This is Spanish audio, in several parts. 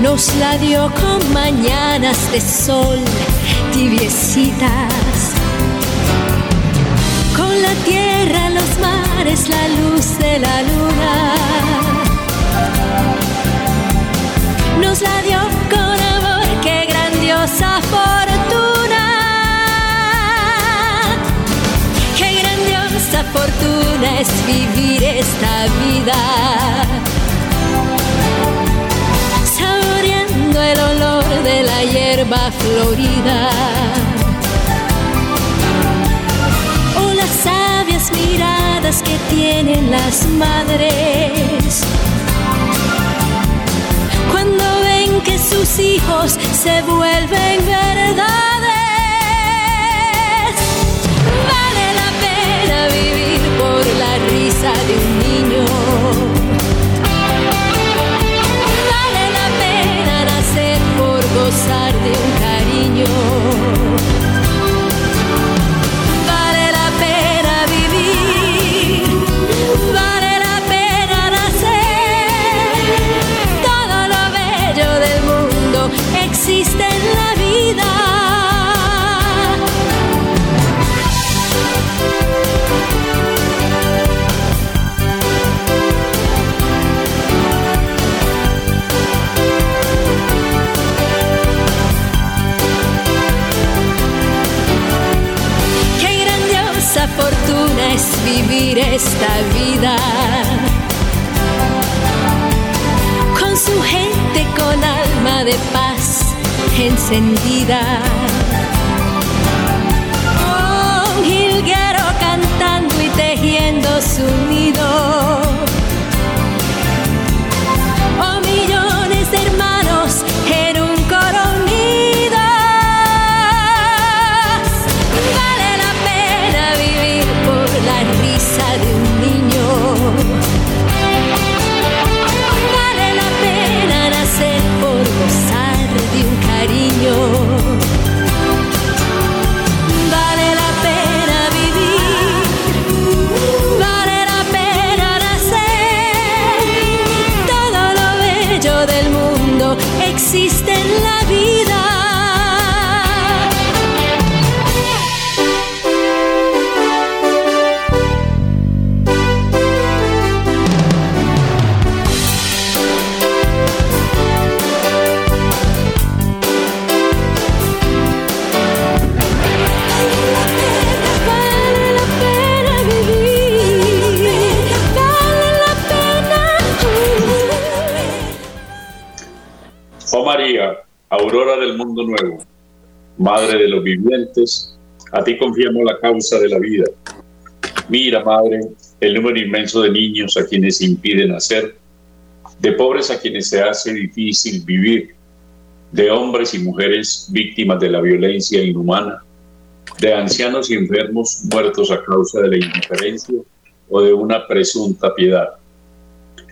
Nos la dio con mañanas de sol tibiecitas. Con la tierra, los mares, la luz de la luna. Es vivir esta vida. Saboreando el olor de la hierba florida. O las sabias miradas que tienen las madres. Cuando ven que sus hijos se vuelven verdades. Por la risa de un niño. Vale la pena nacer por gozar de un cariño. Vale la pena vivir, vale la pena nacer. Todo lo bello del mundo existe en la esta vida. Con su gente con alma de paz encendida. Un jilguero cantando y tejiendo su nido. María, aurora del mundo nuevo, Madre de los vivientes, a ti confiamos la causa de la vida. Mira, Madre, el número inmenso de niños a quienes se impide nacer, de pobres a quienes se hace difícil vivir, de hombres y mujeres víctimas de la violencia inhumana, de ancianos y enfermos muertos a causa de la indiferencia o de una presunta piedad.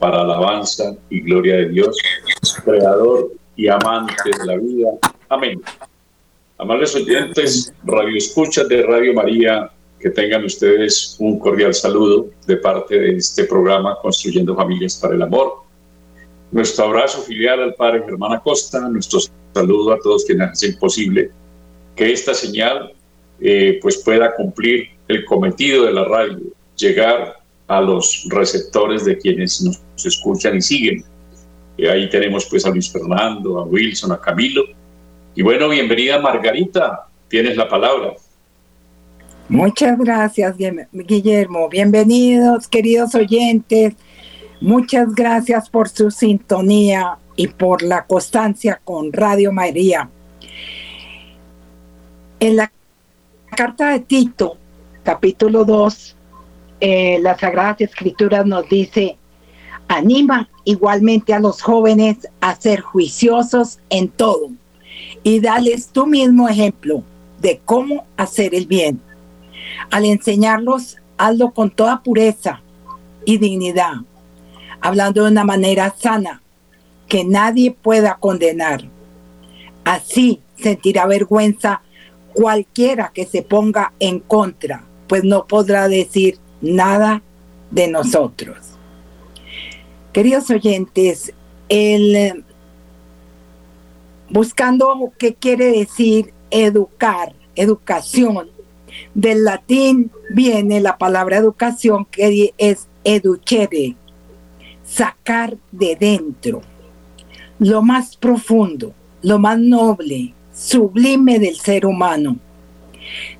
para alabanza y gloria de Dios, creador y amante de la vida. Amén. Amables oyentes, radio escuchas de Radio María, que tengan ustedes un cordial saludo de parte de este programa Construyendo Familias para el Amor. Nuestro abrazo filial al Padre Germán Acosta, nuestro saludo a todos quienes hacen posible que esta señal eh, pues pueda cumplir el cometido de la radio, llegar a los receptores de quienes nos escuchan y siguen. Eh, ahí tenemos pues a Luis Fernando, a Wilson, a Camilo. Y bueno, bienvenida Margarita, tienes la palabra. Muchas gracias, Guillermo. Bienvenidos, queridos oyentes. Muchas gracias por su sintonía y por la constancia con Radio María. En la carta de Tito, capítulo 2, eh, las Sagradas Escrituras nos dice, Anima igualmente a los jóvenes a ser juiciosos en todo y dales tu mismo ejemplo de cómo hacer el bien. Al enseñarlos, hazlo con toda pureza y dignidad, hablando de una manera sana, que nadie pueda condenar. Así sentirá vergüenza cualquiera que se ponga en contra, pues no podrá decir nada de nosotros. Queridos oyentes, el buscando qué quiere decir educar, educación. Del latín viene la palabra educación que es educere, sacar de dentro, lo más profundo, lo más noble, sublime del ser humano.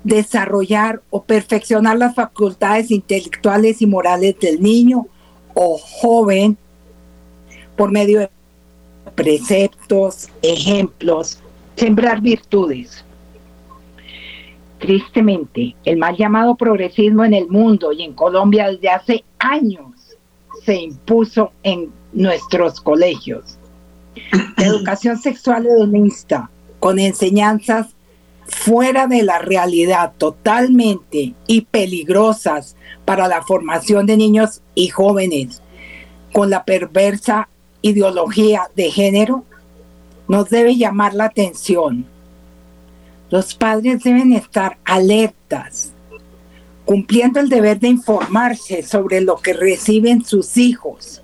Desarrollar o perfeccionar las facultades intelectuales y morales del niño o joven por medio de preceptos, ejemplos, sembrar virtudes. Tristemente, el mal llamado progresismo en el mundo y en Colombia desde hace años se impuso en nuestros colegios. La educación sexual hedonista, con enseñanzas fuera de la realidad totalmente y peligrosas para la formación de niños y jóvenes, con la perversa ideología de género nos debe llamar la atención. Los padres deben estar alertas, cumpliendo el deber de informarse sobre lo que reciben sus hijos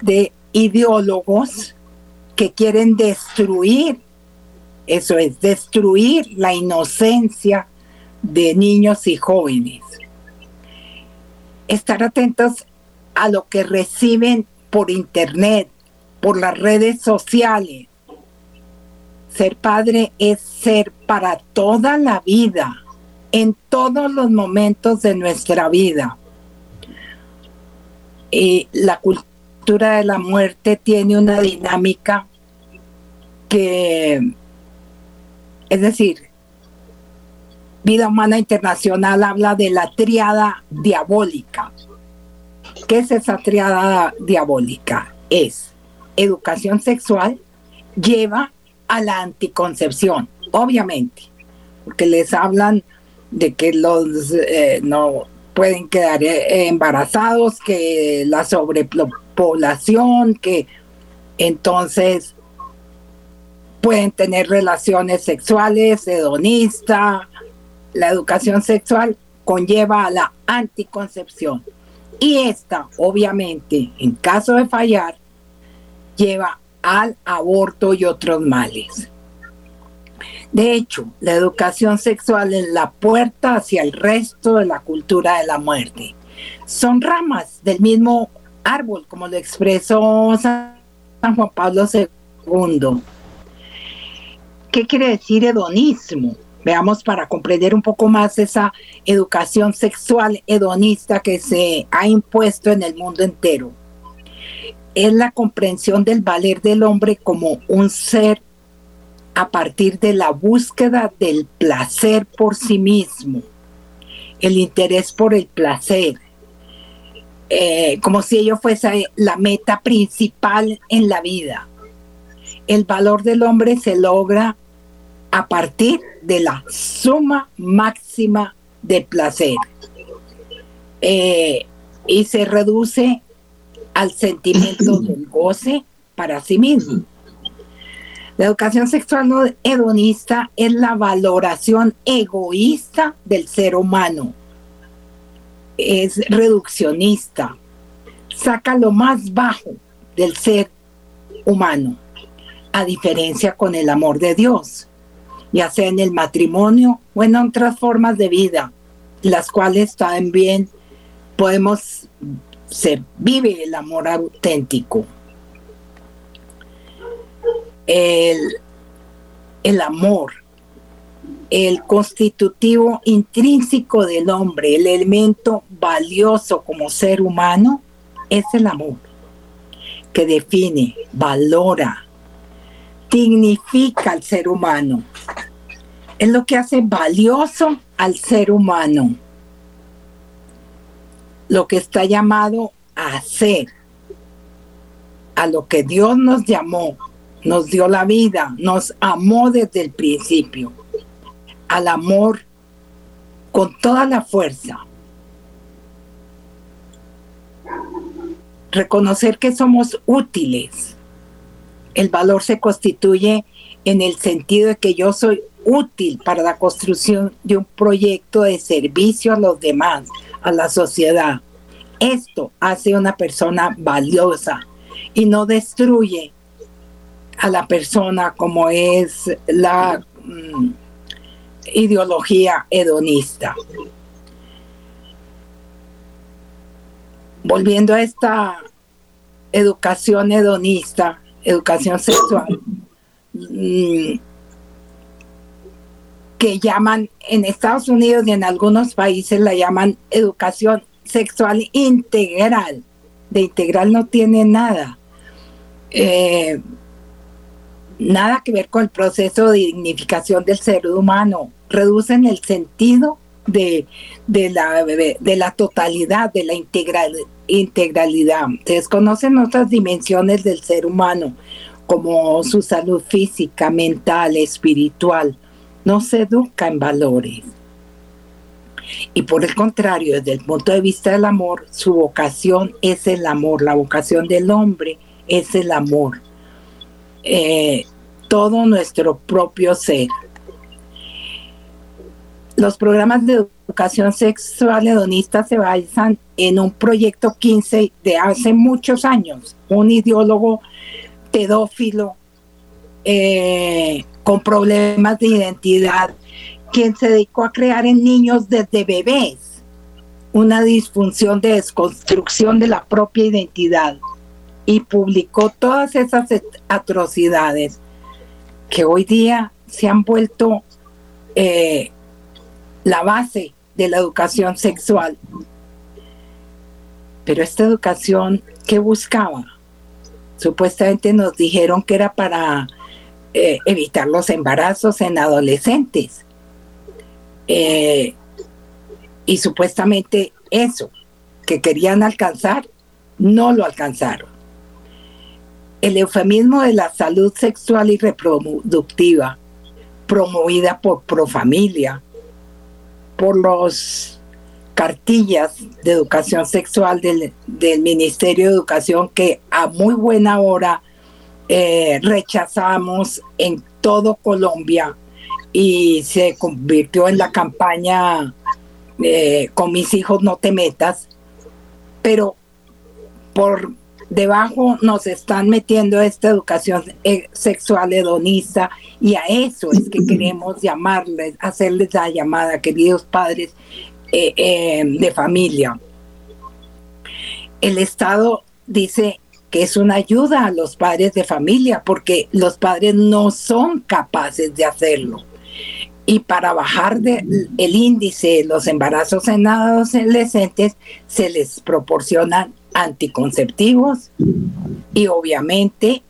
de ideólogos que quieren destruir, eso es, destruir la inocencia de niños y jóvenes. Estar atentos a lo que reciben por internet, por las redes sociales. Ser padre es ser para toda la vida, en todos los momentos de nuestra vida. Y la cultura de la muerte tiene una dinámica que, es decir, Vida Humana Internacional habla de la triada diabólica. ¿Qué es esa triada diabólica? Es educación sexual, lleva a la anticoncepción, obviamente, porque les hablan de que los eh, no pueden quedar eh, embarazados, que la sobrepoblación, que entonces pueden tener relaciones sexuales, hedonista. La educación sexual conlleva a la anticoncepción. Y esta, obviamente, en caso de fallar, lleva al aborto y otros males. De hecho, la educación sexual es la puerta hacia el resto de la cultura de la muerte. Son ramas del mismo árbol, como lo expresó San Juan Pablo II. ¿Qué quiere decir hedonismo? Veamos para comprender un poco más esa educación sexual hedonista que se ha impuesto en el mundo entero. Es la comprensión del valer del hombre como un ser a partir de la búsqueda del placer por sí mismo, el interés por el placer, eh, como si ello fuese la meta principal en la vida. El valor del hombre se logra a partir de la suma máxima de placer. Eh, y se reduce al sentimiento del goce para sí mismo. La educación sexual no hedonista es la valoración egoísta del ser humano. Es reduccionista. Saca lo más bajo del ser humano, a diferencia con el amor de Dios ya sea en el matrimonio o en otras formas de vida, las cuales también podemos se vive el amor auténtico. El, el amor, el constitutivo intrínseco del hombre, el elemento valioso como ser humano, es el amor, que define, valora, dignifica al ser humano. Es lo que hace valioso al ser humano. Lo que está llamado a ser. a lo que Dios nos llamó, nos dio la vida, nos amó desde el principio, al amor con toda la fuerza. Reconocer que somos útiles. El valor se constituye en el sentido de que yo soy útil para la construcción de un proyecto de servicio a los demás, a la sociedad. Esto hace una persona valiosa y no destruye a la persona como es la mm, ideología hedonista. Volviendo a esta educación hedonista, educación sexual, mm, que llaman en Estados Unidos y en algunos países la llaman educación sexual integral. De integral no tiene nada. Eh, nada que ver con el proceso de dignificación del ser humano. Reducen el sentido de, la, de la totalidad, de la integral, integralidad. Desconocen otras dimensiones del ser humano, como su salud física, mental, espiritual no se educa en valores. Y por el contrario, desde el punto de vista del amor, su vocación es el amor, la vocación del hombre es el amor. Eh, todo nuestro propio ser. Los programas de educación sexual hedonista se basan en un proyecto 15 de hace muchos años. Un ideólogo pedófilo eh, con problemas de identidad, quien se dedicó a crear en niños desde bebés una disfunción de desconstrucción de la propia identidad y publicó todas esas atrocidades que hoy día se han vuelto eh, la base de la educación sexual. Pero esta educación, ¿qué buscaba? Supuestamente nos dijeron que era para eh, evitar los embarazos en adolescentes. Eh, y supuestamente eso que querían alcanzar, no lo alcanzaron. El eufemismo de la salud sexual y reproductiva, promovida por Profamilia, por los cartillas de educación sexual del, del Ministerio de Educación que a muy buena hora eh, rechazamos en todo Colombia y se convirtió en la campaña eh, con mis hijos no te metas, pero por debajo nos están metiendo esta educación eh, sexual hedonista y a eso es que queremos llamarles, hacerles la llamada, queridos padres de familia. El Estado dice que es una ayuda a los padres de familia, porque los padres no son capaces de hacerlo. Y para bajar el índice de los embarazos en adolescentes, se les proporcionan anticonceptivos y obviamente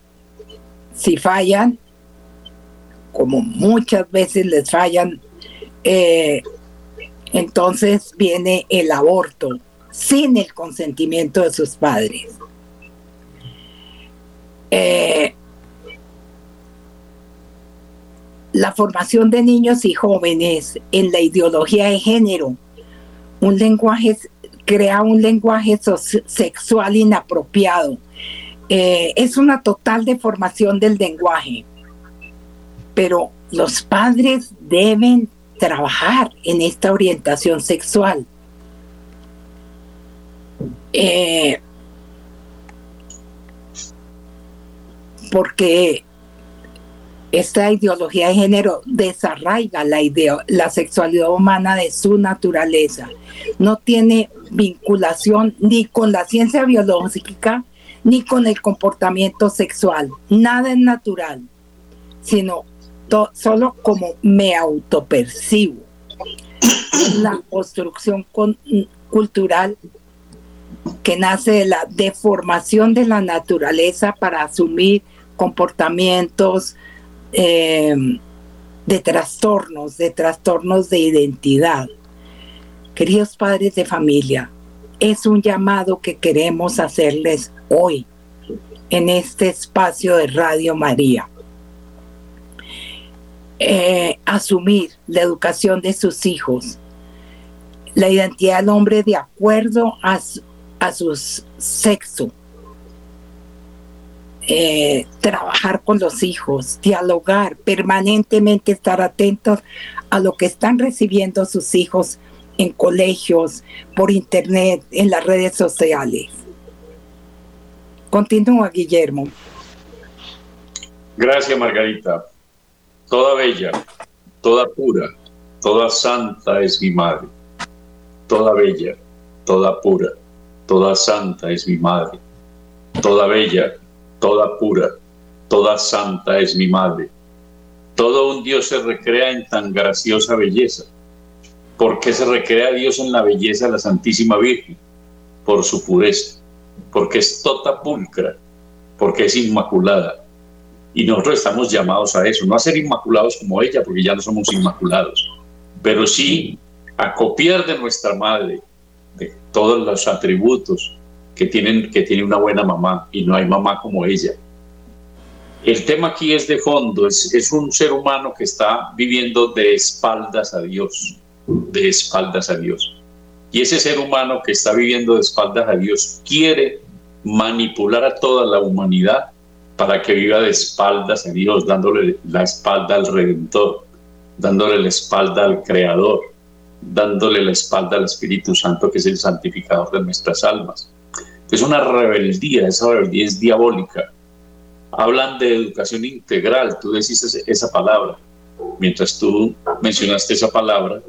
si fallan, como muchas veces les fallan, eh, entonces viene el aborto sin el consentimiento de sus padres. Eh, la formación de niños y jóvenes en la ideología de género, un lenguaje, crea un lenguaje sexual inapropiado. Eh, es una total deformación del lenguaje, pero los padres deben trabajar en esta orientación sexual. Eh, porque esta ideología de género desarraiga la, la sexualidad humana de su naturaleza. No tiene vinculación ni con la ciencia biológica ni con el comportamiento sexual. Nada es natural, sino solo como me autopercibo. La construcción cultural que nace de la deformación de la naturaleza para asumir comportamientos eh, de trastornos, de trastornos de identidad. Queridos padres de familia, es un llamado que queremos hacerles hoy en este espacio de Radio María. Eh, asumir la educación de sus hijos, la identidad del hombre de acuerdo a a su sexo, eh, trabajar con los hijos, dialogar, permanentemente estar atentos a lo que están recibiendo sus hijos en colegios, por internet, en las redes sociales. Continúa, Guillermo. Gracias, Margarita. Toda bella, toda pura, toda santa es mi madre. Toda bella, toda pura, toda santa es mi madre. Toda bella, toda pura, toda santa es mi madre. Todo un Dios se recrea en tan graciosa belleza. ¿Por qué se recrea Dios en la belleza de la Santísima Virgen? Por su pureza, porque es tota pulcra, porque es inmaculada. Y nosotros estamos llamados a eso, no a ser inmaculados como ella, porque ya no somos inmaculados, pero sí a copiar de nuestra madre, de todos los atributos, que, tienen, que tiene una buena mamá y no hay mamá como ella. El tema aquí es de fondo, es, es un ser humano que está viviendo de espaldas a Dios, de espaldas a Dios. Y ese ser humano que está viviendo de espaldas a Dios quiere manipular a toda la humanidad para que viva de espaldas a Dios, dándole la espalda al Redentor, dándole la espalda al Creador, dándole la espalda al Espíritu Santo, que es el santificador de nuestras almas es una rebeldía, esa rebeldía es diabólica. Hablan de educación integral, tú decís esa palabra, mientras tú mencionaste esa palabra,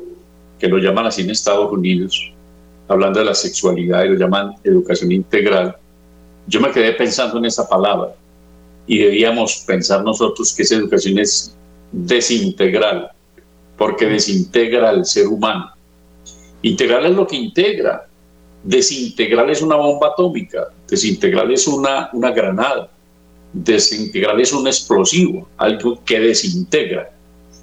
que lo llaman así en Estados Unidos, hablando de la sexualidad y lo llaman educación integral, yo me quedé pensando en esa palabra y debíamos pensar nosotros que esa educación es desintegral, porque desintegra al ser humano. Integral es lo que integra, Desintegral es una bomba atómica, desintegral es una, una granada, desintegral es un explosivo, algo que desintegra,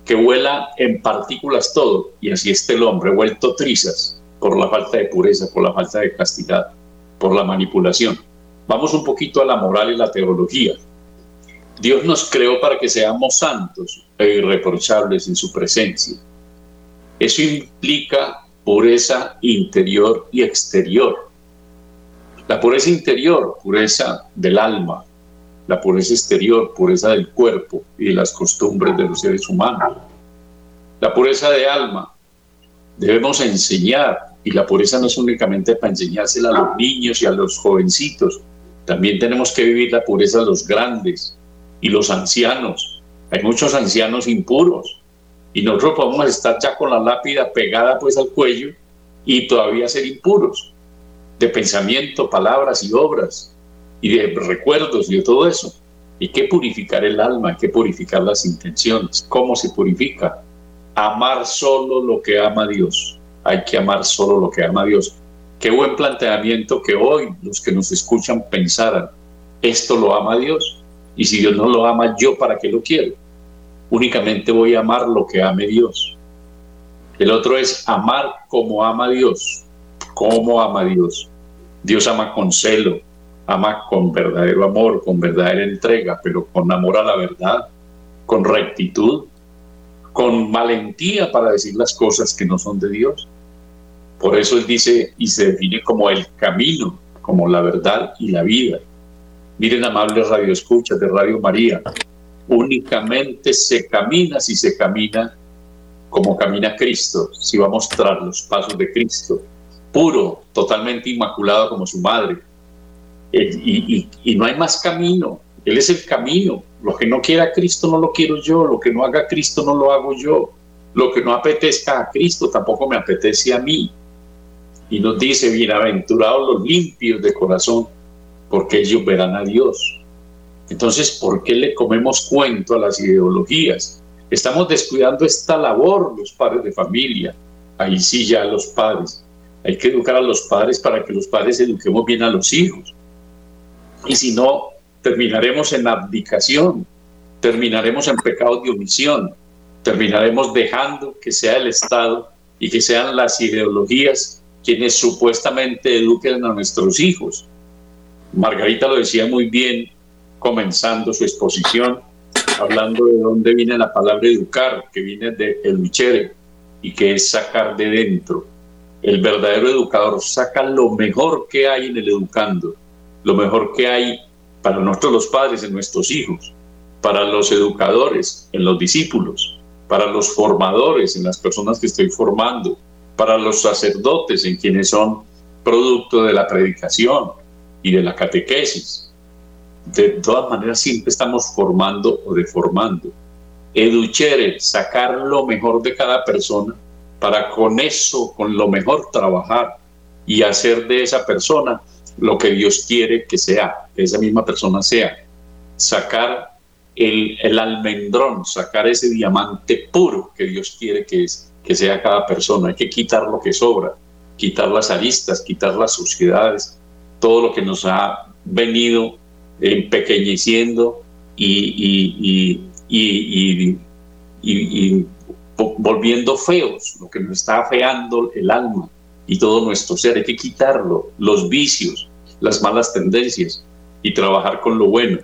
que vuela en partículas todo, y así está el hombre vuelto trizas por la falta de pureza, por la falta de castidad, por la manipulación. Vamos un poquito a la moral y la teología. Dios nos creó para que seamos santos e irreprochables en su presencia. Eso implica pureza interior y exterior. La pureza interior, pureza del alma, la pureza exterior, pureza del cuerpo y de las costumbres de los seres humanos. La pureza de alma, debemos enseñar, y la pureza no es únicamente para enseñársela a los niños y a los jovencitos, también tenemos que vivir la pureza de los grandes y los ancianos. Hay muchos ancianos impuros, y nosotros podemos estar ya con la lápida pegada pues al cuello y todavía ser impuros de pensamiento, palabras y obras y de recuerdos y de todo eso. Hay que purificar el alma, hay que purificar las intenciones. ¿Cómo se purifica? Amar solo lo que ama Dios. Hay que amar solo lo que ama Dios. Qué buen planteamiento que hoy los que nos escuchan pensaran, esto lo ama Dios. Y si Dios no lo ama, yo para qué lo quiero únicamente voy a amar lo que ame Dios. El otro es amar como ama Dios, como ama Dios. Dios ama con celo, ama con verdadero amor, con verdadera entrega, pero con amor a la verdad, con rectitud, con valentía para decir las cosas que no son de Dios. Por eso él dice y se define como el camino, como la verdad y la vida. Miren, amables radioescuchas de Radio María, únicamente se camina si se camina como camina Cristo, si va a mostrar los pasos de Cristo, puro, totalmente inmaculado como su madre. Eh, y, y, no hay más camino, Él es el camino. Lo que no quiera Cristo no lo quiero yo, lo que no haga Cristo no lo hago yo, lo que no apetezca a Cristo tampoco me apetece a mí. Y nos dice, bienaventurados los limpios de corazón, porque ellos verán a Dios. Entonces, ¿por qué le comemos cuento a las ideologías? Estamos descuidando esta labor los padres de familia. Ahí sí ya los padres. Hay que educar a los padres para que los padres eduquemos bien a los hijos. Y si no, terminaremos en abdicación, terminaremos en pecados de omisión, terminaremos dejando que sea el Estado y que sean las ideologías quienes supuestamente eduquen a nuestros hijos. Margarita lo decía muy bien comenzando su exposición hablando de dónde viene la palabra educar, que viene de educere y que es sacar de dentro. El verdadero educador saca lo mejor que hay en el educando, lo mejor que hay para nosotros los padres en nuestros hijos, para los educadores en los discípulos, para los formadores en las personas que estoy formando, para los sacerdotes en quienes son producto de la predicación y de la catequesis. De todas maneras, siempre estamos formando o deformando. Educere, sacar lo mejor de cada persona para con eso, con lo mejor trabajar y hacer de esa persona lo que Dios quiere que sea, que esa misma persona sea. Sacar el, el almendrón, sacar ese diamante puro que Dios quiere que, es, que sea cada persona. Hay que quitar lo que sobra, quitar las aristas, quitar las suciedades, todo lo que nos ha venido empequeñeciendo y, y, y, volviendo feos, lo que nos está afeando el alma y todo nuestro ser. Hay que quitarlo, los vicios, las malas tendencias y trabajar con lo bueno.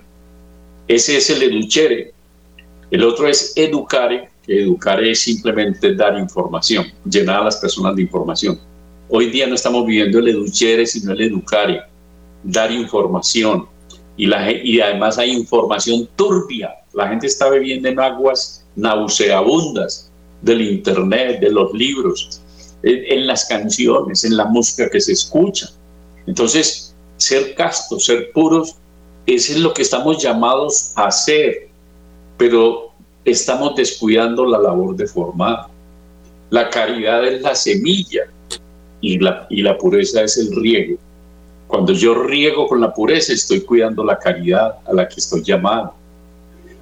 Ese es el educhere. El otro es educare, que educare es simplemente dar información, llenar a las personas de información. Hoy día no estamos viviendo el educhere, sino el educare, dar información. Y, además hay información turbia. La gente está bebiendo en aguas nauseabundas del Internet, de los libros, en, en las canciones, en la música que se escucha. Entonces, ser castos, ser puros, eso es lo que estamos llamados a hacer, pero estamos descuidando la labor de formar. La caridad es la semilla y la, y la pureza es el riego. Cuando yo riego con la pureza, estoy cuidando la caridad a la que estoy llamado.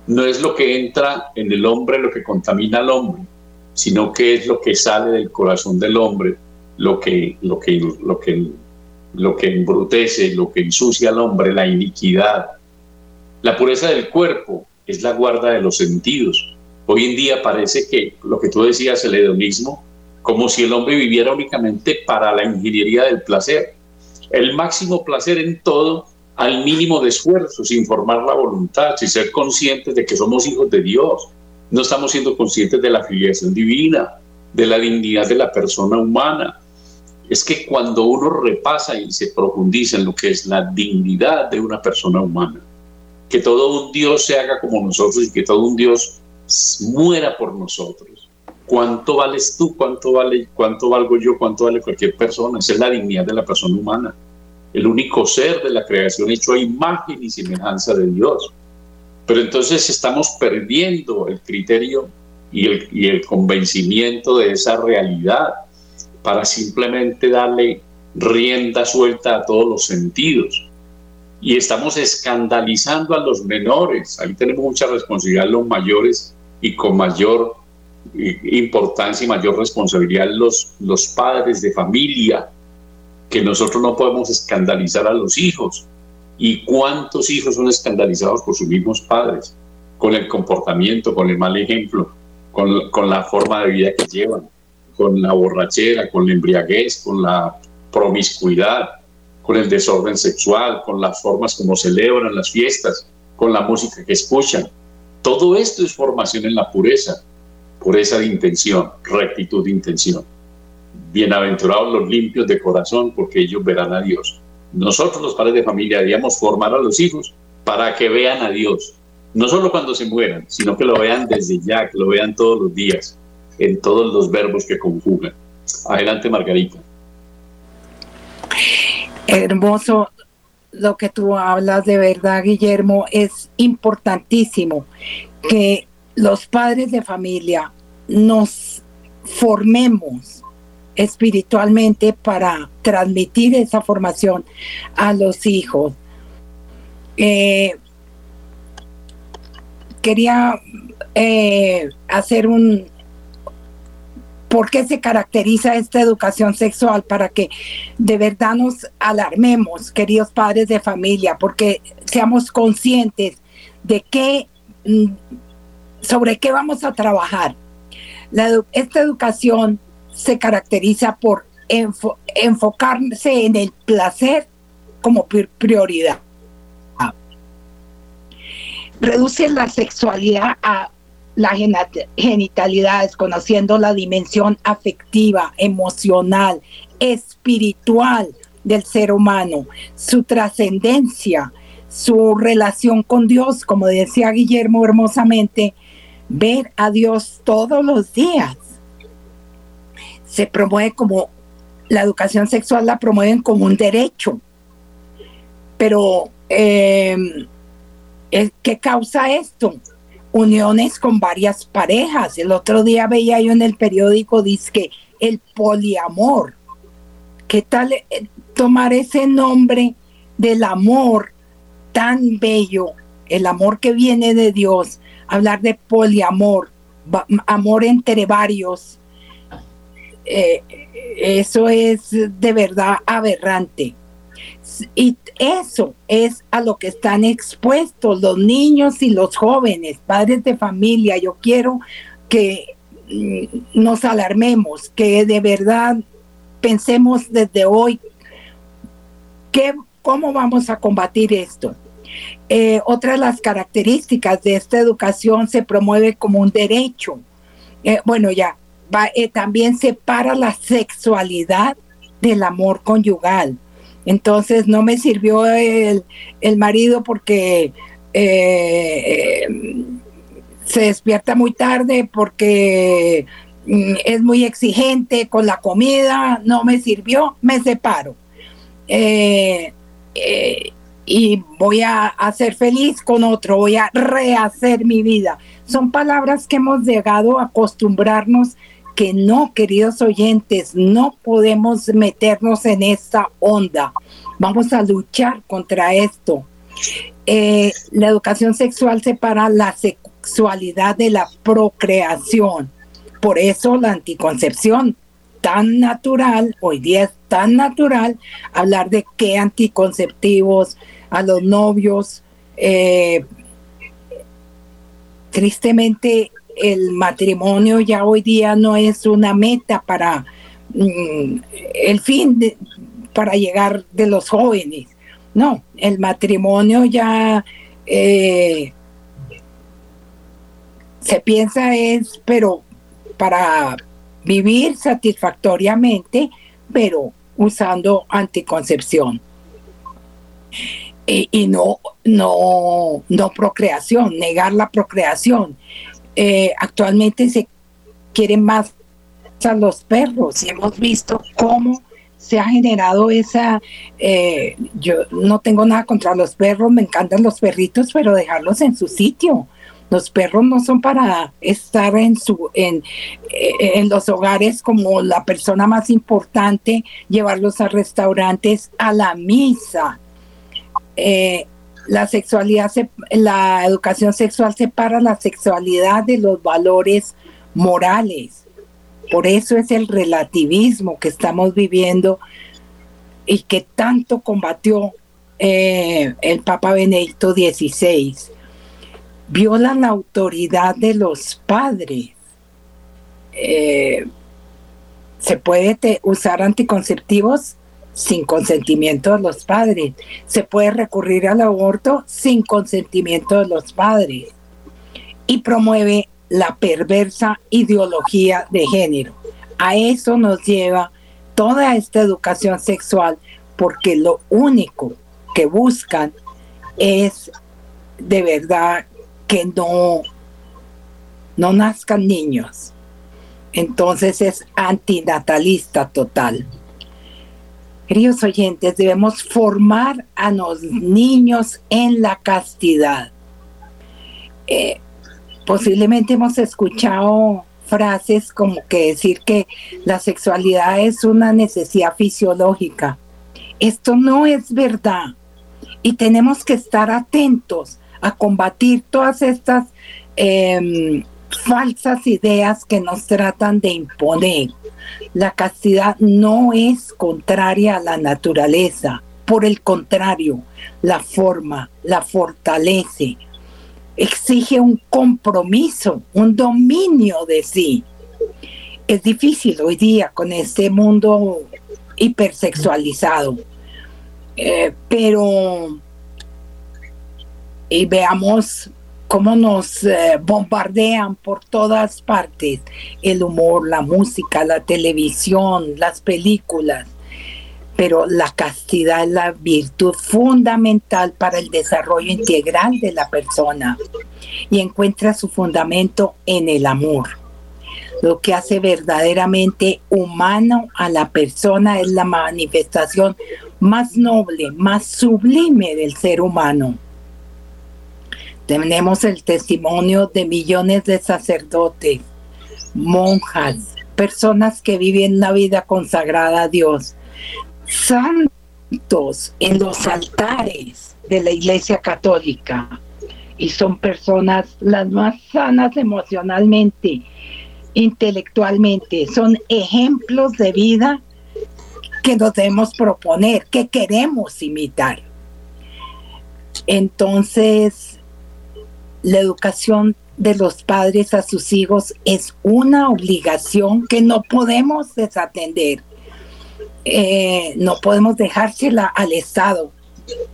No es lo que entra en el hombre lo que contamina al hombre, sino que es lo que sale del corazón del hombre, lo que, lo que, lo que, lo que embrutece, lo que ensucia al hombre, la iniquidad. La pureza del cuerpo es la guarda de los sentidos. Hoy en día parece que lo que tú decías, el hedonismo, como si el hombre viviera únicamente para la ingeniería del placer el máximo placer en todo al mínimo de esfuerzo, sin formar la voluntad, sin ser conscientes de que somos hijos de Dios. No estamos siendo conscientes de la filiación divina, de la dignidad de la persona humana. Es que cuando uno repasa y se profundiza en lo que es la dignidad de una persona humana, que todo un Dios se haga como nosotros y que todo un Dios muera por nosotros. ¿Cuánto vales tú? ¿Cuánto vale? ¿Cuánto valgo yo? ¿Cuánto vale cualquier persona? Esa es la dignidad de la persona humana el único ser de la creación hecho a imagen y semejanza de Dios. Pero entonces estamos perdiendo el criterio y el, y el convencimiento de esa realidad para simplemente darle rienda suelta a todos los sentidos. Y estamos escandalizando a los menores. Ahí tenemos mucha responsabilidad los mayores y con mayor importancia y mayor responsabilidad los, los padres de familia que nosotros no podemos escandalizar a los hijos. ¿Y cuántos hijos son escandalizados por sus mismos padres? Con el comportamiento, con el mal ejemplo, con, con la forma de vida que llevan, con la borrachera, con la embriaguez, con la promiscuidad, con el desorden sexual, con las formas como celebran las fiestas, con la música que escuchan. Todo esto es formación en la pureza, pureza de intención, rectitud de intención. Bienaventurados los limpios de corazón, porque ellos verán a Dios. Nosotros los padres de familia deberíamos formar a los hijos para que vean a Dios, no solo cuando se mueran, sino que lo vean desde ya, que lo vean todos los días, en todos los verbos que conjugan. Adelante, Margarita. Hermoso lo que tú hablas de verdad, Guillermo, es importantísimo que los padres de familia nos formemos espiritualmente para transmitir esa formación a los hijos. Eh, quería eh, hacer un... ¿Por qué se caracteriza esta educación sexual? Para que de verdad nos alarmemos, queridos padres de familia, porque seamos conscientes de qué, mm, sobre qué vamos a trabajar. Esta educación se caracteriza por enfocarse en el placer como prioridad. reduce la sexualidad a la genitalidad, desconociendo la dimensión afectiva, emocional, espiritual del ser humano, su trascendencia, su relación con Dios, como decía Guillermo hermosamente, ver a Dios todos los días. Se promueve como la educación sexual la promueven como un derecho, pero eh, ¿qué causa esto? Uniones con varias parejas. El otro día veía yo en el periódico, dice que el poliamor. ¿Qué tal eh, tomar ese nombre del amor tan bello, el amor que viene de Dios, hablar de poliamor, amor entre varios? Eh, eso es de verdad aberrante. Y eso es a lo que están expuestos los niños y los jóvenes, padres de familia. Yo quiero que mm, nos alarmemos, que de verdad pensemos desde hoy cómo vamos a combatir esto. Eh, otra de las características de esta educación se promueve como un derecho. Eh, bueno, ya, eh, también separa la sexualidad del amor conyugal. Entonces no me sirvió el, marido porque eh, se despierta muy tarde, porque mm, es muy exigente con la comida, no me sirvió, me separo. Y voy a, ser feliz con otro, voy a rehacer mi vida. Son palabras que hemos llegado a acostumbrarnos que no, queridos oyentes, no podemos meternos en esta onda. Vamos a luchar contra esto. Eh, la educación sexual separa la sexualidad de la procreación. Por eso la anticoncepción tan natural, hoy día es tan natural hablar de qué anticonceptivos a los novios. Eh, tristemente el matrimonio ya hoy día no es una meta para mm, el fin para llegar de los jóvenes. No, el matrimonio ya eh, se piensa es, pero para vivir satisfactoriamente, pero usando anticoncepción. Y, no, no, no procreación, negar la procreación. Eh, actualmente se quieren más a los perros y hemos visto cómo se ha generado esa, eh, yo no tengo nada contra los perros, me encantan los perritos, pero dejarlos en su sitio. Los perros no son para estar en su en, eh, en los hogares como la persona más importante, llevarlos a restaurantes, a la misa. La sexualidad, la educación sexual separa la sexualidad de los valores morales. Por eso es el relativismo que estamos viviendo y que tanto combatió eh, el Papa Benedicto XVI. Violan la autoridad de los padres. Eh, ¿Se puede usar anticonceptivos? Sin consentimiento de los padres. Se puede recurrir al aborto sin consentimiento de los padres. Y promueve la perversa ideología de género. A eso nos lleva toda esta educación sexual porque lo único que buscan es de verdad que no, no nazcan niños. Entonces es antinatalista total. Queridos oyentes, debemos formar a los niños en la castidad. Eh, posiblemente hemos escuchado frases como que decir que la sexualidad es una necesidad fisiológica. Esto no es verdad y tenemos que estar atentos a combatir todas estas em, falsas ideas que nos tratan de imponer. La castidad no es contraria a la naturaleza, por el contrario, la forma, la fortalece, exige un compromiso, un dominio de sí. Es difícil hoy día con este mundo hipersexualizado, eh, pero y veamos cómo nos eh, bombardean por todas partes el humor, la música, la televisión, las películas. Pero la castidad es la virtud fundamental para el desarrollo integral de la persona y encuentra su fundamento en el amor. Lo que hace verdaderamente humano a la persona es la manifestación más noble, más sublime del ser humano tenemos el testimonio de millones de sacerdotes, monjas, personas que viven una vida consagrada a Dios, santos en los altares de la Iglesia Católica. Y son personas las más sanas emocionalmente, intelectualmente. Son ejemplos de vida que nos debemos proponer, que queremos imitar. Entonces, la educación de los padres a sus hijos es una obligación que no podemos desatender. Eh, no podemos dejársela al Estado,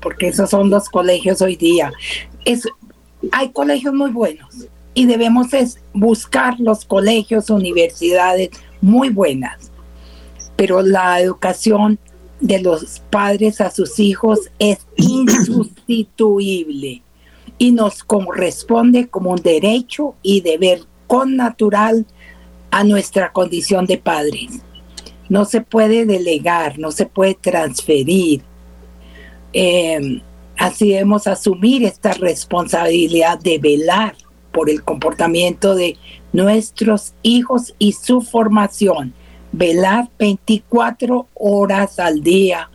porque esos son los colegios hoy día. Es, hay colegios muy buenos y debemos buscar los colegios, universidades muy buenas, pero la educación de los padres a sus hijos es insustituible y nos corresponde como un derecho y deber con natural a nuestra condición de padres. No se puede delegar, no se puede transferir. Em, así debemos asumir esta responsabilidad de velar por el comportamiento de nuestros hijos y su formación. Velar 24 horas al día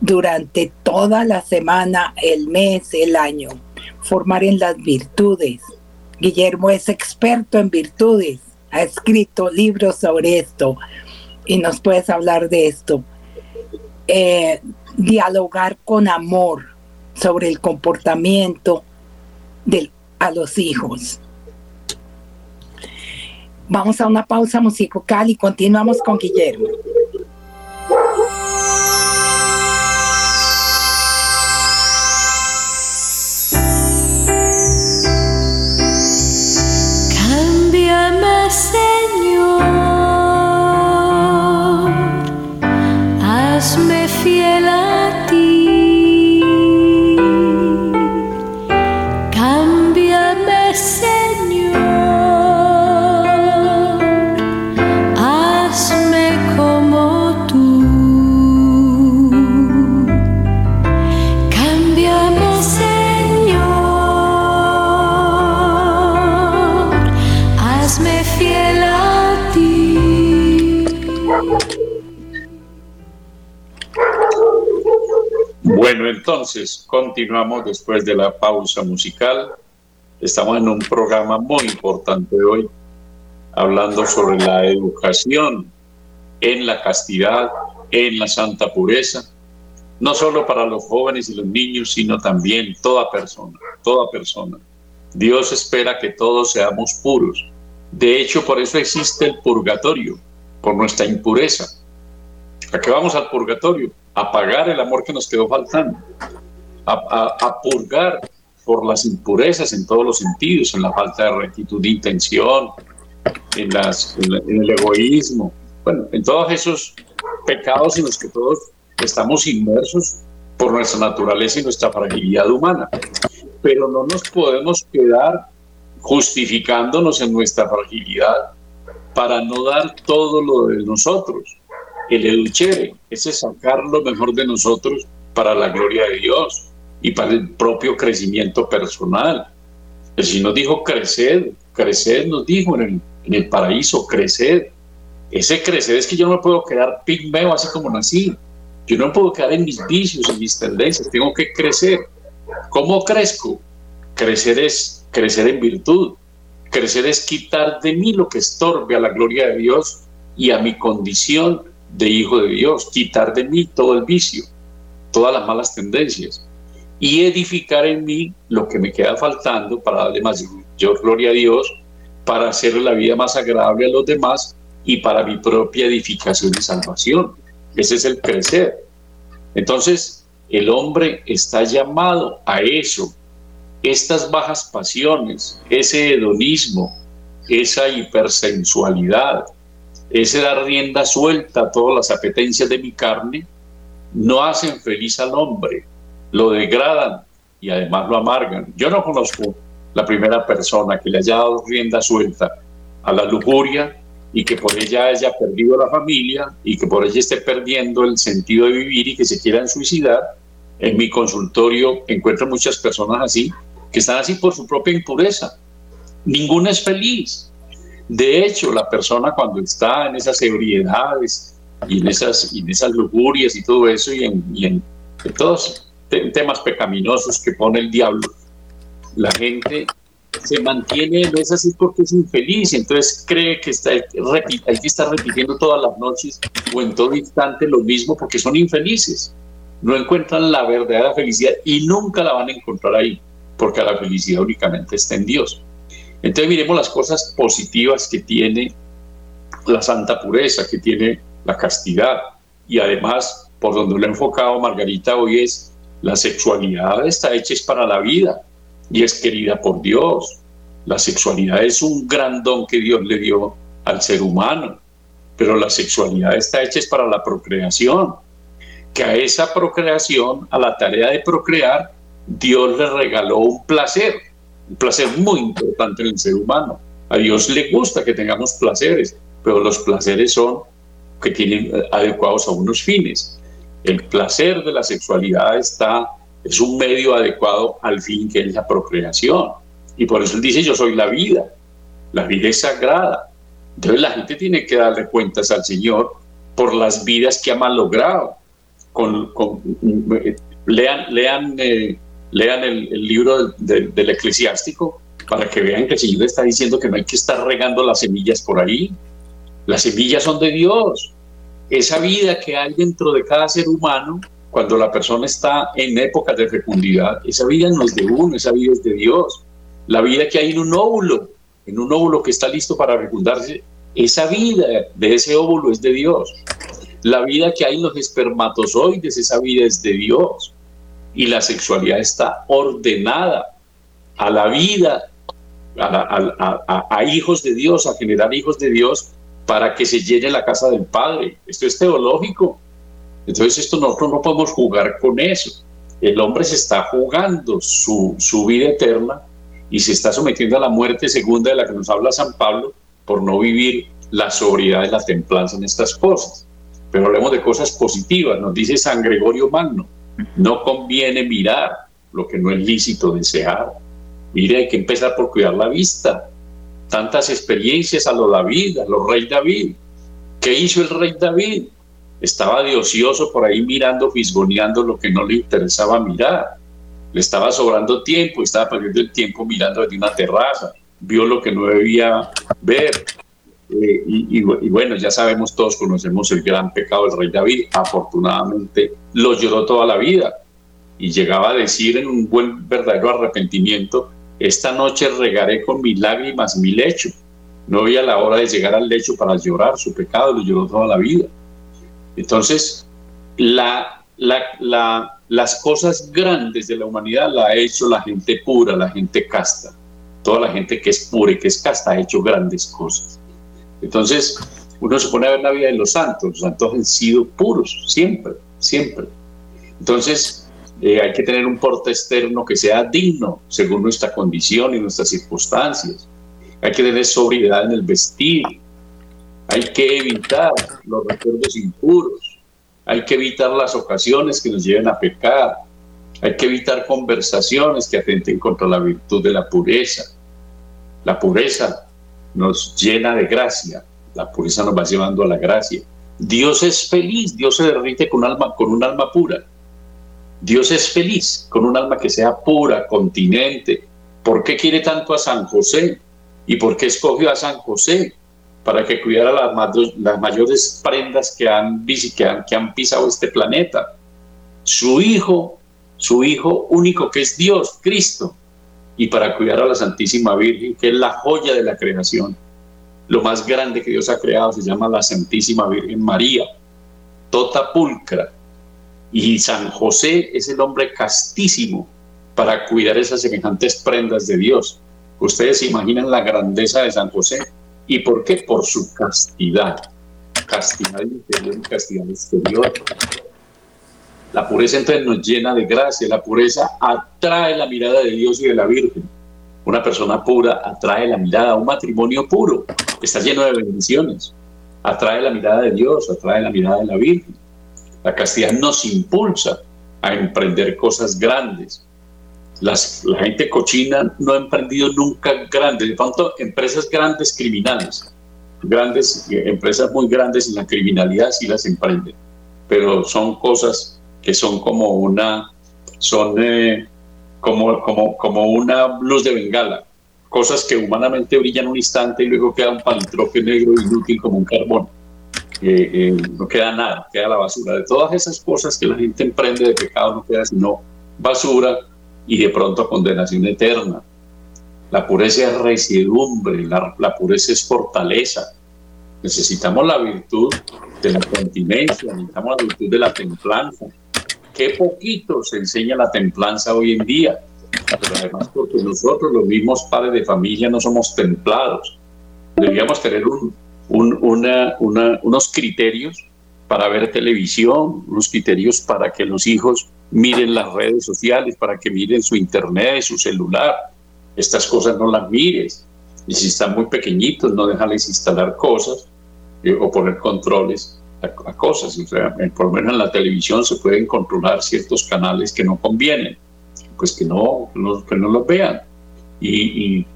durante toda la semana, el mes, el año formar en las virtudes. Guillermo es experto en virtudes, ha escrito libros sobre esto y nos puedes hablar de esto. Eh, dialogar con amor sobre el comportamiento de, a los hijos. Vamos a una pausa musical y continuamos con Guillermo. Continuamos después de la pausa musical. Estamos en un programa muy importante hoy, hablando sobre la educación en la castidad, en la santa pureza, no solo para los jóvenes y los niños, sino también toda persona, toda persona. Dios espera que todos seamos puros. De hecho, por eso existe el purgatorio, por nuestra impureza. ¿A qué vamos al purgatorio? a pagar el amor que nos quedó faltando, a, purgar por las impurezas en todos los sentidos, en la falta de rectitud de intención, en, las, en, el egoísmo, bueno, en todos esos pecados en los que todos estamos inmersos por nuestra naturaleza y nuestra fragilidad humana. Pero no nos podemos quedar justificándonos en nuestra fragilidad para no dar todo lo de nosotros. El educhere, ese sacar lo mejor de nosotros para la gloria de Dios y para el propio crecimiento personal. El Señor dijo crecer, crecer nos dijo en el, en el paraíso, crecer. Ese crecer es que yo no me puedo quedar pigmeo así como nací. Yo no puedo quedar en mis vicios, en mis tendencias, tengo que crecer. ¿Cómo crezco? Crecer es crecer en virtud. Crecer es quitar de mí lo que estorbe a la gloria de Dios y a mi condición de hijo de Dios, quitar de mí todo el vicio, todas las malas tendencias y edificar en mí lo que me queda faltando para darle mayor gloria a Dios, para hacer la vida más agradable a los demás y para mi propia edificación y salvación. Ese es el crecer. Entonces, el hombre está llamado a eso. estas bajas pasiones, ese hedonismo, esa hipersensualidad, ese dar rienda suelta a todas las apetencias de mi carne, no hacen feliz al hombre, lo degradan y además lo amargan. Yo no conozco la primera persona que le haya dado rienda suelta a la lujuria y que por ella haya perdido la familia y que por ella esté perdiendo el sentido de vivir y que se quieran suicidar. En mi consultorio encuentro muchas personas así, que están así por su propia impureza. Ninguna es feliz. De hecho, la persona cuando está en esas ebriedades y en esas, en esas lujurias y todo eso, y en todos temas pecaminosos que pone el diablo, la gente se mantiene en es así porque es infeliz, entonces cree que está, hay que estar repitiendo todas las noches o en todo instante lo mismo porque son infelices. No encuentran la verdadera felicidad y nunca la van a encontrar ahí, porque la felicidad únicamente está en Dios. Entonces miremos las cosas positivas que tiene la santa pureza, que tiene la castidad y además por donde lo ha enfocado Margarita hoy es la sexualidad está hecha es para la vida y es querida por Dios. La sexualidad es un gran don que Dios le dio al ser humano, pero la sexualidad está hecha es para la procreación. Que a esa procreación, a la tarea de procrear, Dios le regaló un placer, un placer muy importante en el ser humano. A Dios le gusta que tengamos placeres, pero los placeres son que tienen adecuados a unos fines. El placer de la sexualidad está es un medio adecuado al fin que es la procreación. Y por eso él dice, yo soy la vida, la vida es sagrada. Entonces la gente tiene que darle cuentas al Señor por las vidas que ha malogrado. Con, lean lean, eh, lean el, libro del, del, eclesiástico para que vean que el Señor está diciendo que no hay que estar regando las semillas por ahí. Las semillas son de Dios. Esa vida que hay dentro de cada ser humano cuando la persona está en épocas de fecundidad, esa vida no es de uno, esa vida es de Dios. La vida que hay en un óvulo, en un óvulo que está listo para fecundarse, esa vida de ese óvulo es de Dios. La vida que hay en los espermatozoides, esa vida es de Dios. Y la sexualidad está ordenada a la vida, a, a hijos de Dios, a generar hijos de Dios para que se llene la casa del Padre. Esto es teológico. Entonces esto nosotros no podemos jugar con eso. El hombre se está jugando su, su vida eterna y se está sometiendo a la muerte segunda de la que nos habla San Pablo por no vivir la sobriedad y la templanza en estas cosas. Pero hablemos de cosas positivas. Nos dice San Gregorio Magno, no conviene mirar lo que no es lícito desear. Mire, hay que empezar por cuidar la vista. Tantas experiencias a lo David, a los rey David. ¿Qué hizo el rey David? estaba de ocioso por ahí mirando, fisgoneando lo que no le interesaba mirar. Le estaba sobrando tiempo, estaba perdiendo el tiempo mirando desde una terraza, vio lo que no debía ver. Eh, y, bueno, ya sabemos todos, conocemos el gran pecado del rey David. Afortunadamente lo lloró toda la vida y llegaba a decir en un buen verdadero arrepentimiento, esta noche regaré con mis lágrimas mi lecho. No había la hora de llegar al lecho para llorar su pecado, lo lloró toda la vida. Entonces, la, las cosas grandes de la humanidad la ha hecho la gente pura, la gente casta. Toda la gente que es pura y que es casta ha hecho grandes cosas. Entonces, uno se pone a ver la vida de los santos. Los santos han sido puros, siempre, siempre. Entonces, eh, hay que tener un porte externo que sea digno según nuestra condición y nuestras circunstancias. Hay que tener sobriedad en el vestir, hay que evitar los recuerdos impuros. Hay que evitar las ocasiones que nos lleven a pecar. Hay que evitar conversaciones que atenten contra la virtud de la pureza. La pureza nos llena de gracia. La pureza nos va llevando a la gracia. Dios es feliz, Dios se derrite con, alma, con un alma pura. Dios es feliz con un alma que sea pura, continente. ¿Por qué quiere tanto a San José? ¿Y por qué escogió a San José? para que cuidara las, mayores prendas que han, que, que han pisado este planeta. Su hijo, su hijo único que es Dios, Cristo, y para cuidar a la Santísima Virgen, que es la joya de la creación. Lo más grande que Dios ha creado se llama la Santísima Virgen María, tota pulcra. Y San José es el hombre castísimo para cuidar esas semejantes prendas de Dios. Ustedes se imaginan la grandeza de San José. ¿Y por qué? Por su castidad. Castidad interior y castidad exterior. La pureza entonces nos llena de gracia. La pureza atrae la mirada de Dios y de la Virgen. Una persona pura atrae la mirada. Un matrimonio puro está lleno de bendiciones. Atrae la mirada de Dios, atrae la mirada de la Virgen. La castidad nos impulsa a emprender cosas grandes. Las, la gente cochina no ha emprendido nunca grandes, de pronto empresas grandes criminales, grandes empresas muy grandes en la criminalidad sí las emprenden, pero son cosas que son como una, son eh, como, como, como una luz de bengala, cosas que humanamente brillan un instante y luego queda un palitroque negro inútil como un carbón. Eh, no queda nada, queda la basura. De todas esas cosas que la gente emprende de pecado no queda sino basura y de pronto condenación eterna. La pureza es residumbre, la, la pureza es fortaleza. Necesitamos la virtud de la continencia, necesitamos la virtud de la templanza. Qué poquito se enseña la templanza hoy en día, pero además porque nosotros los mismos padres de familia no somos templados. Debíamos tener un, una, unos criterios para ver televisión, unos criterios para que los hijos miren las redes sociales, para que miren su internet, su celular. Estas cosas no las mires. Y si están muy pequeñitos, no déjales instalar cosas eh, o poner controles a, cosas. O sea, por lo menos en la televisión se pueden controlar ciertos canales que no convienen. Pues que no, que no los vean. y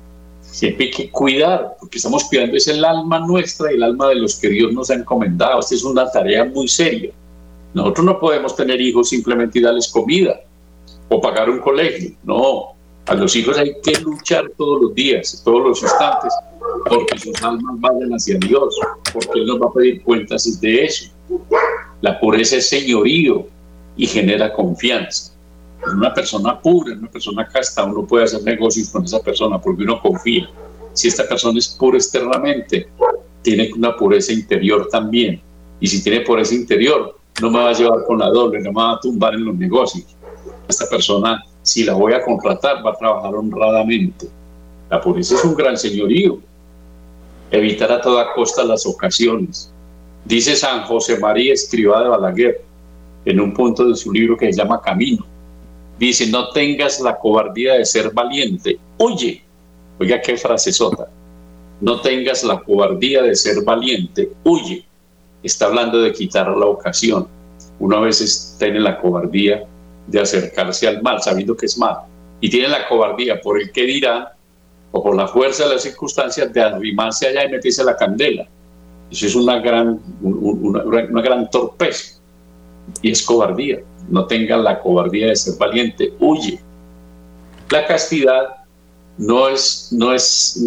siempre hay que cuidar, porque estamos cuidando es el alma nuestra y el alma de los que Dios nos ha encomendado. Esta es una tarea muy seria. Nosotros no podemos tener hijos simplemente y darles comida o pagar un colegio. No, a los hijos hay que luchar todos los días, todos los instantes, porque sus almas vayan hacia Dios, porque Él nos va a pedir cuentas de eso. La pureza es señorío y genera confianza una persona pura, una persona casta, uno puede hacer negocios con esa persona porque uno confía. Si esta persona es pura externamente, tiene una pureza interior también. Y si tiene pureza interior, no me va a llevar con la doble, no me va a tumbar en los negocios. Esta persona, si la voy a contratar, va a trabajar honradamente. La pureza es un gran señorío. Evitar a toda costa las ocasiones. Dice San José María Escribá de Balaguer en un punto de su libro que se llama Camino Dice, no tengas la cobardía de ser valiente. Oye, oiga qué frase sota. No tengas la cobardía de ser valiente. Huye. Está hablando de quitar la ocasión. Uno a veces tiene la cobardía de acercarse al mal, sabiendo que es mal. Y tiene la cobardía por el que dirá o por la fuerza de las circunstancias de arrimarse allá y meterse la candela. Eso es una gran, una gran torpeza y es cobardía no tenga la cobardía de ser valiente, huye. La castidad no es, no es,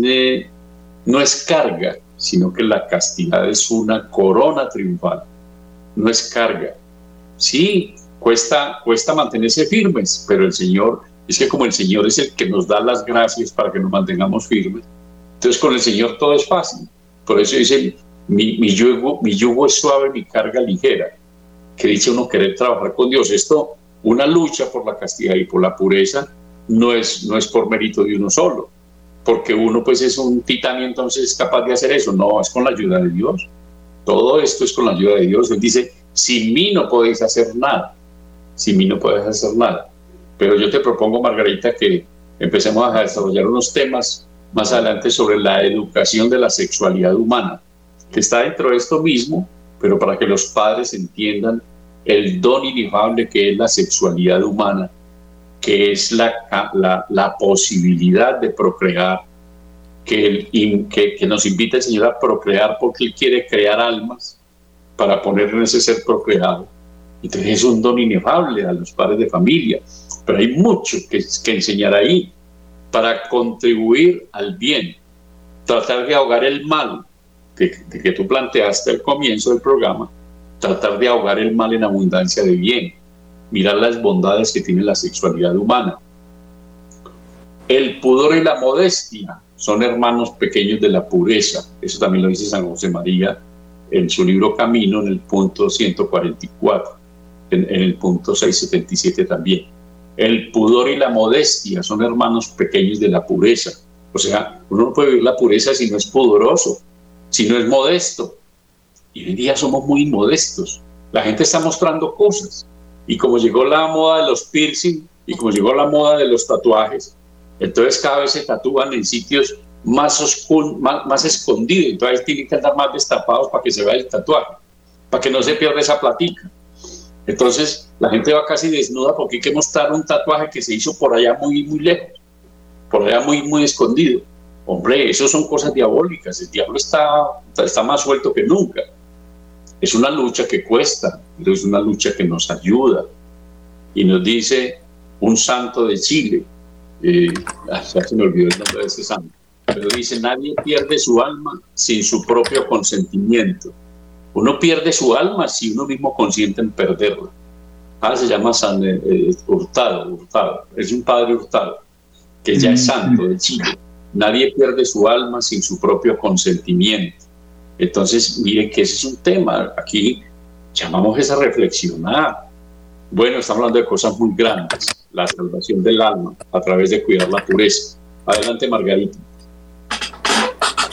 no es carga, sino que la castidad es una corona triunfal, no es carga. Sí, cuesta, cuesta mantenerse firmes, pero el Señor, es que como el Señor es el que nos da las gracias para que nos mantengamos firmes, entonces con el Señor todo es fácil. Por eso dice, mi, mi, yugo, mi yugo es suave, mi carga ligera que dice uno querer trabajar con Dios. Esto, una lucha por la castidad y por la pureza, no es, no es por mérito de uno solo, porque uno pues es un titán entonces es capaz de hacer eso. No, es con la ayuda de Dios. Todo esto es con la ayuda de Dios. Él dice, sin mí no podéis hacer nada. Sin mí no podéis hacer nada. Pero yo te propongo, Margarita, que empecemos a desarrollar unos temas más adelante sobre la educación de la sexualidad humana, que está dentro de esto mismo, pero para que los padres entiendan el don inefable que es la sexualidad humana, que es la, la, posibilidad de procrear, que, que, que, nos invita el Señor a procrear porque Él quiere crear almas para poner en ese ser procreado. Entonces es un don inefable a los padres de familia, pero hay mucho que, que enseñar ahí para contribuir al bien, tratar de ahogar el mal, que, que tú planteaste al comienzo del programa, tratar de ahogar el mal en abundancia de bien, mirar las bondades que tiene la sexualidad humana. El pudor y la modestia son hermanos pequeños de la pureza. Eso también lo dice San José María en su libro Camino, en el punto 144, en, en el punto 677 también. El pudor y la modestia son hermanos pequeños de la pureza. O sea, uno no puede vivir la pureza si no es pudoroso, si no es modesto. Y hoy día somos muy modestos. La gente está mostrando cosas. Y como llegó la moda de los piercing y como llegó la moda de los tatuajes, entonces cada vez se tatúan en sitios más, más, más escondidos. Entonces tienen que andar más destapados para que se vea el tatuaje, para que no se pierda esa platica. Entonces la gente va casi desnuda porque hay que mostrar un tatuaje que se hizo por allá muy, muy lejos, por allá muy, muy escondido. Hombre, eso son cosas diabólicas. El diablo está, está más suelto que nunca. Es una lucha que cuesta, pero es una lucha que nos ayuda. Y nos dice un santo de Chile, eh, ah, se me olvidó el nombre de ese santo, pero dice, nadie pierde su alma sin su propio consentimiento. Uno pierde su alma si uno mismo consiente en perderla. Ah, se llama San eh, eh, Hurtado, Hurtado, es un padre Hurtado, que ya es mm. santo de Chile. Nadie pierde su alma sin su propio consentimiento. Entonces, miren que ese es un tema. Aquí llamamos esa reflexionar. Bueno, estamos hablando de cosas muy grandes. La salvación del alma a través de cuidar la pureza. Adelante, Margarita.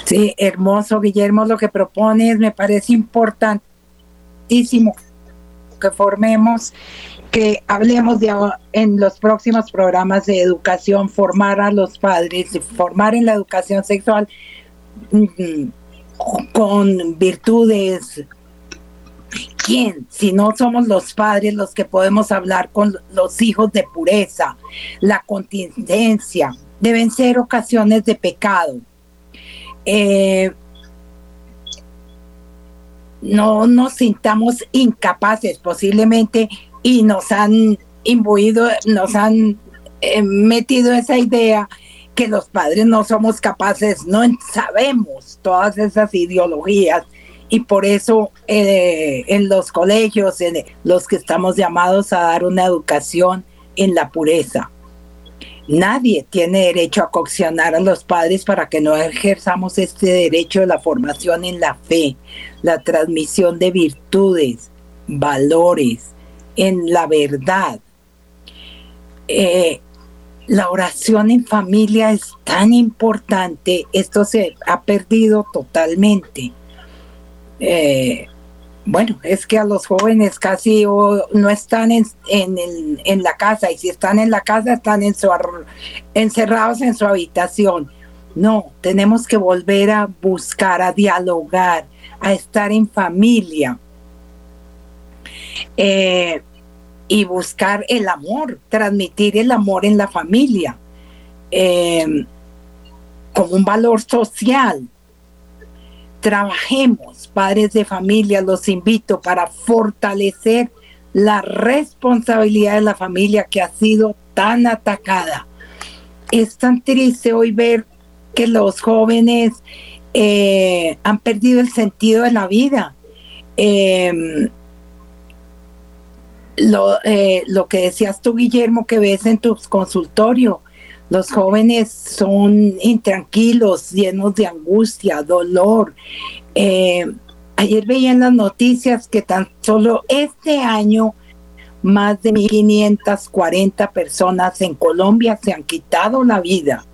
Sí, hermoso, Guillermo, lo que propones me parece importantísimo que formemos, que hablemos de, en los próximos programas de educación, formar a los padres, formar en la educación sexual mm, con virtudes. ¿Quién? Si no somos los padres los que podemos hablar con los hijos de pureza, la contingencia, deben ser ocasiones de pecado. Eh, no nos sintamos incapaces posiblemente y nos han imbuido, nos han eh, metido esa idea que los padres no somos capaces, no sabemos todas esas ideologías y por eso eh, en los colegios, en los que estamos llamados a dar una educación en la pureza. Nadie tiene derecho a coccionar a los padres para que no ejerzamos este derecho de la formación en la fe, la transmisión de virtudes, valores, en la verdad. Eh, la oración en familia es tan importante, esto se ha perdido totalmente. Eh, bueno, es que a los jóvenes casi no están en, en, la casa y si están en la casa están en su, encerrados en su habitación. No, tenemos que volver a buscar, a dialogar, a estar en familia. Eh, y buscar el amor, transmitir el amor en la familia eh, como un valor social. Trabajemos, padres de familia, los invito para fortalecer la responsabilidad de la familia que ha sido tan atacada. Es tan triste hoy ver que los jóvenes eh, han perdido el sentido de la vida. Eh, lo, eh, lo que decías tú, Guillermo, que ves en tu consultorio. Los jóvenes son intranquilos, llenos de angustia, dolor. Eh, ayer veía en las noticias que tan solo este año más de 1.540 personas en Colombia se han quitado la vida.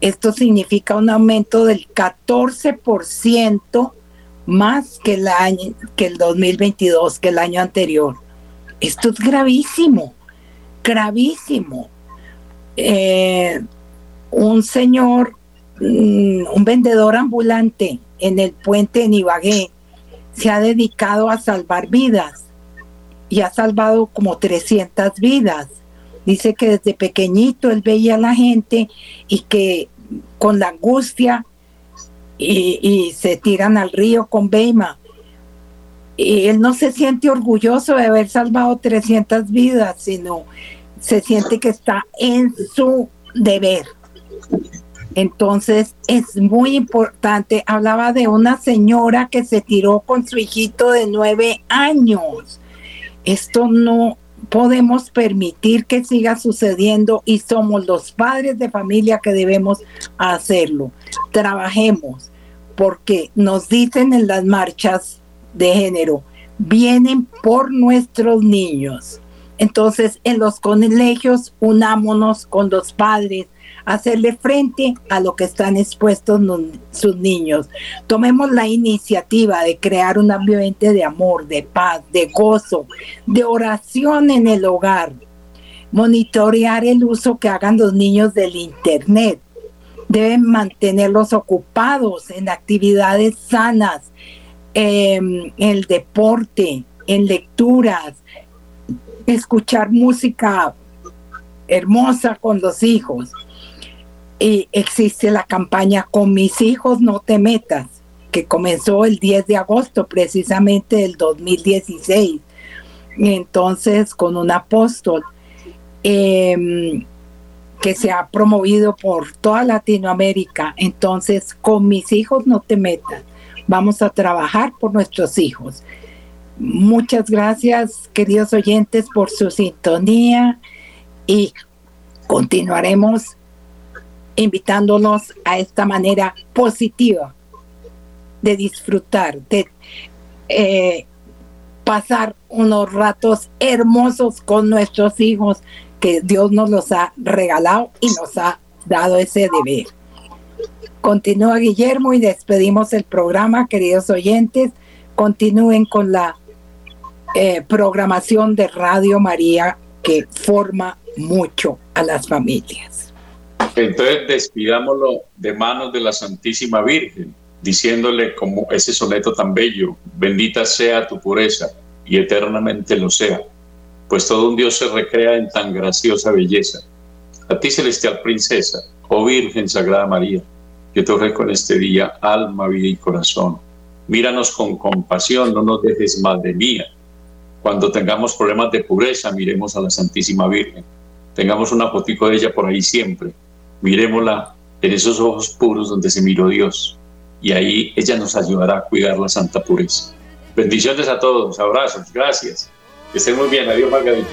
Esto significa un aumento del 14% más que el, año, que el 2022, que el año anterior. Esto es gravísimo, gravísimo. Eh, un señor, mm, un vendedor ambulante en el puente de Ibagué, se ha dedicado a salvar vidas y ha salvado como 300 vidas. Dice que desde pequeñito él veía a la gente y que con la angustia y, y se tiran al río con Beima y él no se siente orgulloso de haber salvado 300 vidas, sino se siente que está en su deber. Entonces es muy importante. Hablaba de una señora que se tiró con su hijito de nueve años. Esto no podemos permitir que siga sucediendo y somos los padres de familia que debemos hacerlo. Trabajemos porque nos dicen en las marchas de género vienen por nuestros niños. Entonces, en los colegios, unámonos con los padres, hacerle frente a lo que están expuestos sus niños. Tomemos la iniciativa de crear un ambiente de amor, de paz, de gozo, de oración en el hogar. Monitorear el uso que hagan los niños del Internet. Deben mantenerlos ocupados en actividades sanas, en el deporte, en lecturas, escuchar música hermosa con los hijos. Y existe la campaña Con mis hijos no te metas, que comenzó el 10 de agosto precisamente del 2016. Entonces, con un apóstol em, que se ha promovido por toda Latinoamérica. Entonces, con mis hijos no te metas. Vamos a trabajar por nuestros hijos. Muchas gracias, queridos oyentes, por su sintonía y continuaremos invitándonos a esta manera positiva de disfrutar, de eh, pasar unos ratos hermosos con nuestros hijos que Dios nos los ha regalado y nos ha dado ese deber. Continúa Guillermo y despedimos el programa, queridos oyentes. Continúen con la eh, programación de Radio María que forma mucho a las familias. Entonces despidámoslo de manos de la Santísima Virgen, diciéndole como ese soneto tan bello, bendita sea tu pureza y eternamente lo sea, pues todo un Dios se recrea en tan graciosa belleza. A ti celestial princesa, oh Virgen Sagrada María, yo te ofrezco en este día alma, vida y corazón. Míranos con compasión, no nos dejes mal de mía. Cuando tengamos problemas de pureza, miremos a la Santísima Virgen. Tengamos una fotico de ella por ahí siempre miremosla en esos ojos puros donde se miró Dios. Y ahí ella nos ayudará a cuidar la santa pureza. Bendiciones a todos, abrazos, gracias. Que estén muy bien. Adiós, Margarita.